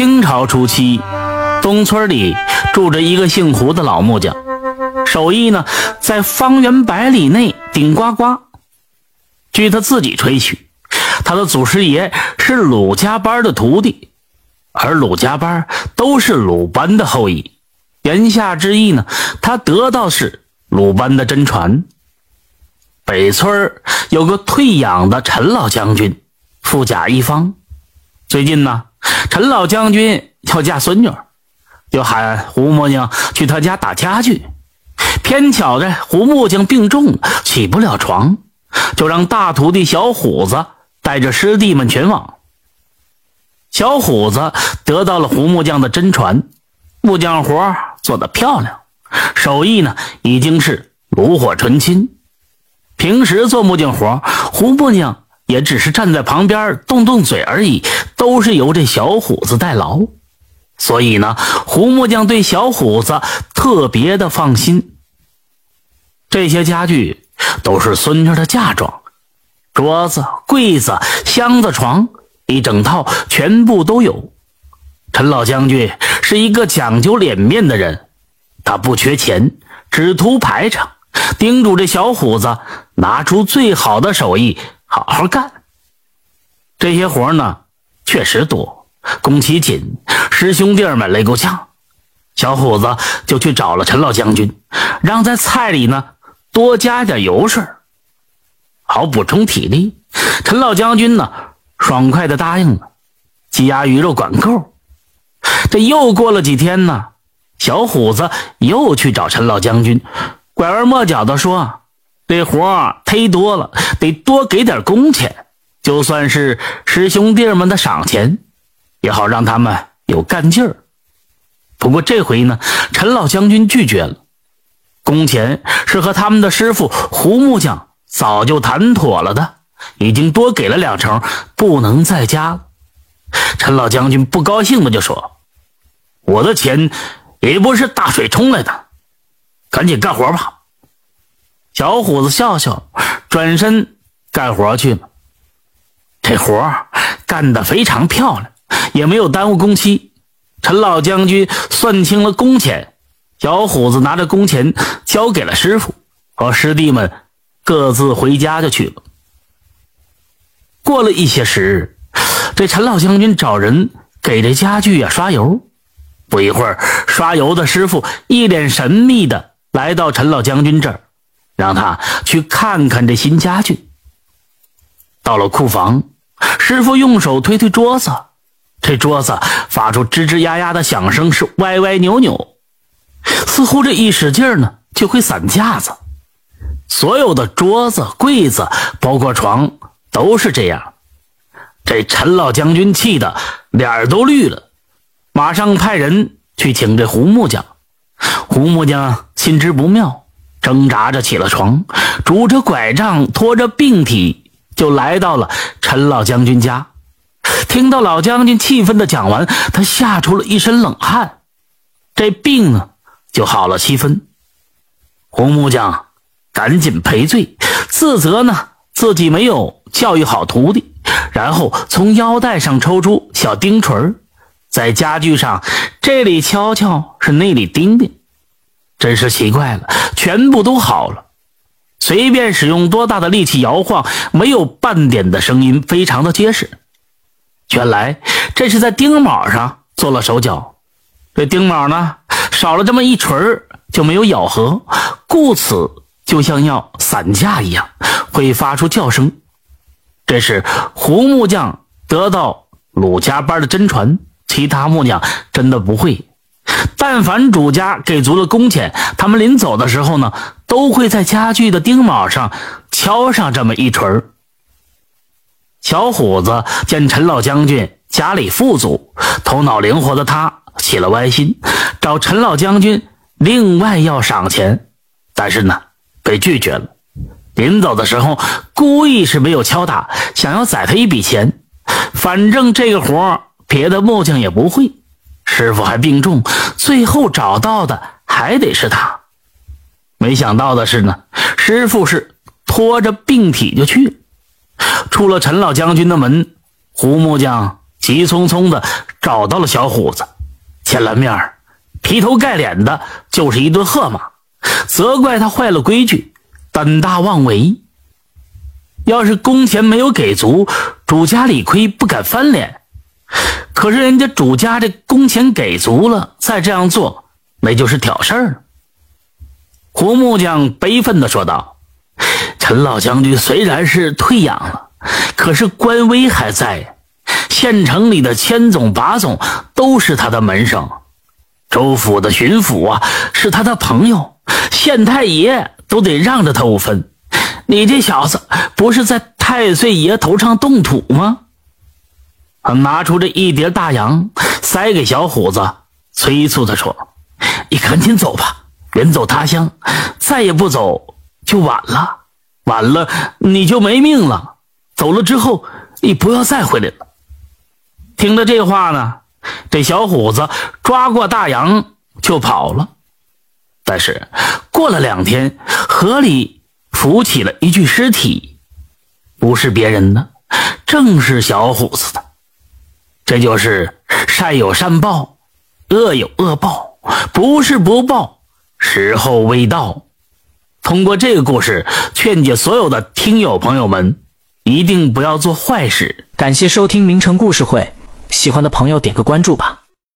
清朝初期，东村里住着一个姓胡的老木匠，手艺呢在方圆百里内顶呱呱。据他自己吹嘘，他的祖师爷是鲁家班的徒弟，而鲁家班都是鲁班的后裔。言下之意呢，他得到是鲁班的真传。北村有个退养的陈老将军，富甲一方。最近呢，陈老将军要嫁孙女，就喊胡木匠去他家打家具。偏巧这胡木匠病重，起不了床，就让大徒弟小虎子带着师弟们前往。小虎子得到了胡木匠的真传，木匠活做得漂亮，手艺呢已经是炉火纯青。平时做木匠活，胡木匠也只是站在旁边动动嘴而已，都是由这小虎子代劳。所以呢，胡木匠对小虎子特别的放心。这些家具都是孙女的嫁妆，桌子、柜子、箱子、床，一整套全部都有。陈老将军是一个讲究脸面的人，他不缺钱，只图排场。叮嘱这小虎子拿出最好的手艺，好好干。这些活呢，确实多，工期紧，师兄弟们累够呛。小虎子就去找了陈老将军，让在菜里呢多加点油水，好补充体力。陈老将军呢，爽快的答应了，鸡鸭鱼肉管够。这又过了几天呢，小虎子又去找陈老将军。拐弯抹角的说：“这活忒多了，得多给点工钱，就算是师兄弟们的赏钱，也好让他们有干劲儿。”不过这回呢，陈老将军拒绝了，工钱是和他们的师傅胡木匠早就谈妥了的，已经多给了两成，不能再加了。陈老将军不高兴的就说：“我的钱也不是大水冲来的。”赶紧干活吧！小虎子笑笑，转身干活去了。这活干得非常漂亮，也没有耽误工期。陈老将军算清了工钱，小虎子拿着工钱交给了师傅，和师弟们各自回家就去了。过了一些时日，这陈老将军找人给这家具呀刷油。不一会儿，刷油的师傅一脸神秘的。来到陈老将军这儿，让他去看看这新家具。到了库房，师傅用手推推桌子，这桌子发出吱吱呀呀的响声，是歪歪扭扭，似乎这一使劲呢就会散架子。所有的桌子、柜子，包括床，都是这样。这陈老将军气得脸都绿了，马上派人去请这胡木匠。胡木匠心知不妙，挣扎着起了床，拄着拐杖，拖着病体，就来到了陈老将军家。听到老将军气愤的讲完，他吓出了一身冷汗，这病呢就好了七分。红木匠赶紧赔罪，自责呢自己没有教育好徒弟，然后从腰带上抽出小钉锤，在家具上这里敲敲，是那里钉钉。真是奇怪了，全部都好了，随便使用多大的力气摇晃，没有半点的声音，非常的结实。原来这是在钉卯上做了手脚，这钉卯呢少了这么一锤就没有咬合，故此就像要散架一样，会发出叫声。这是胡木匠得到鲁家班的真传，其他木匠真的不会。但凡主家给足了工钱，他们临走的时候呢，都会在家具的钉卯上敲上这么一锤。小虎子见陈老将军家里富足，头脑灵活的他起了歪心，找陈老将军另外要赏钱，但是呢，被拒绝了。临走的时候，故意是没有敲打，想要宰他一笔钱。反正这个活别的木匠也不会。师傅还病重，最后找到的还得是他。没想到的是呢，师傅是拖着病体就去，出了陈老将军的门。胡木匠急匆匆的找。到了小虎子，见了面儿劈头盖脸的就是一顿喝骂，责怪他坏了规矩，胆大妄为。要是工钱没有给足，主家理亏不敢翻脸。可是人家主家这工钱给足了，再这样做，那就是挑事儿。胡木匠悲愤地说道：“陈老将军虽然是退养了，可是官威还在。县城里的千总把总都是他的门生，州府的巡抚啊是他的朋友，县太爷都得让着他五分。你这小子不是在太岁爷头上动土吗？”拿出这一叠大洋，塞给小虎子，催促他说：“你赶紧走吧，远走他乡，再也不走就晚了。晚了你就没命了。走了之后，你不要再回来了。”听了这话呢，这小虎子抓过大洋就跑了。但是过了两天，河里浮起了一具尸体，不是别人的，正是小虎子的。这就是善有善报，恶有恶报，不是不报，时候未到。通过这个故事，劝解所有的听友朋友们，一定不要做坏事。感谢收听名城故事会，喜欢的朋友点个关注吧。